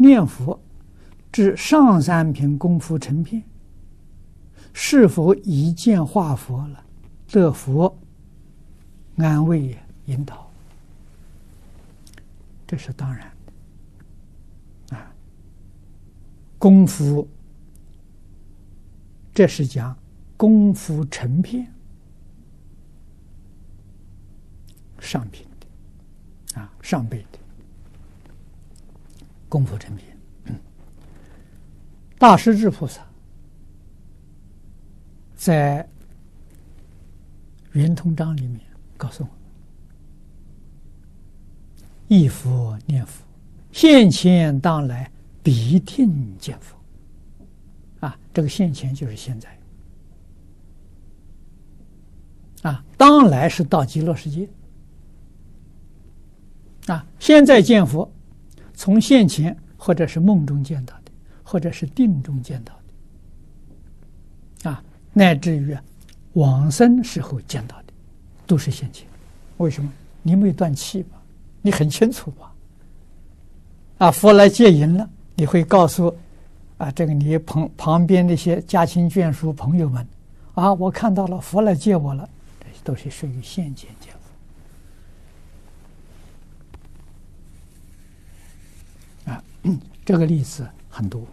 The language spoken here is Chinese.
念佛至上三品功夫成片，是否一见化佛了，得佛安慰引导？这是当然的啊。功夫，这是讲功夫成片，上品的啊，上辈的功夫成品。大势至菩萨在《圆通章》里面告诉我们：忆佛念佛，现前当来必定见佛。啊，这个现前就是现在。啊，当来是到极乐世界。啊，现在见佛，从现前或者是梦中见到的。或者是定中见到的，啊，乃至于往生时候见到的，都是现前。为什么？你没有断气吧？你很清楚吧？啊，佛来接引了，你会告诉啊，这个你旁旁边那些家亲眷属朋友们，啊，我看到了佛来接我了，这都是属于现前见佛。啊，这个例子很多。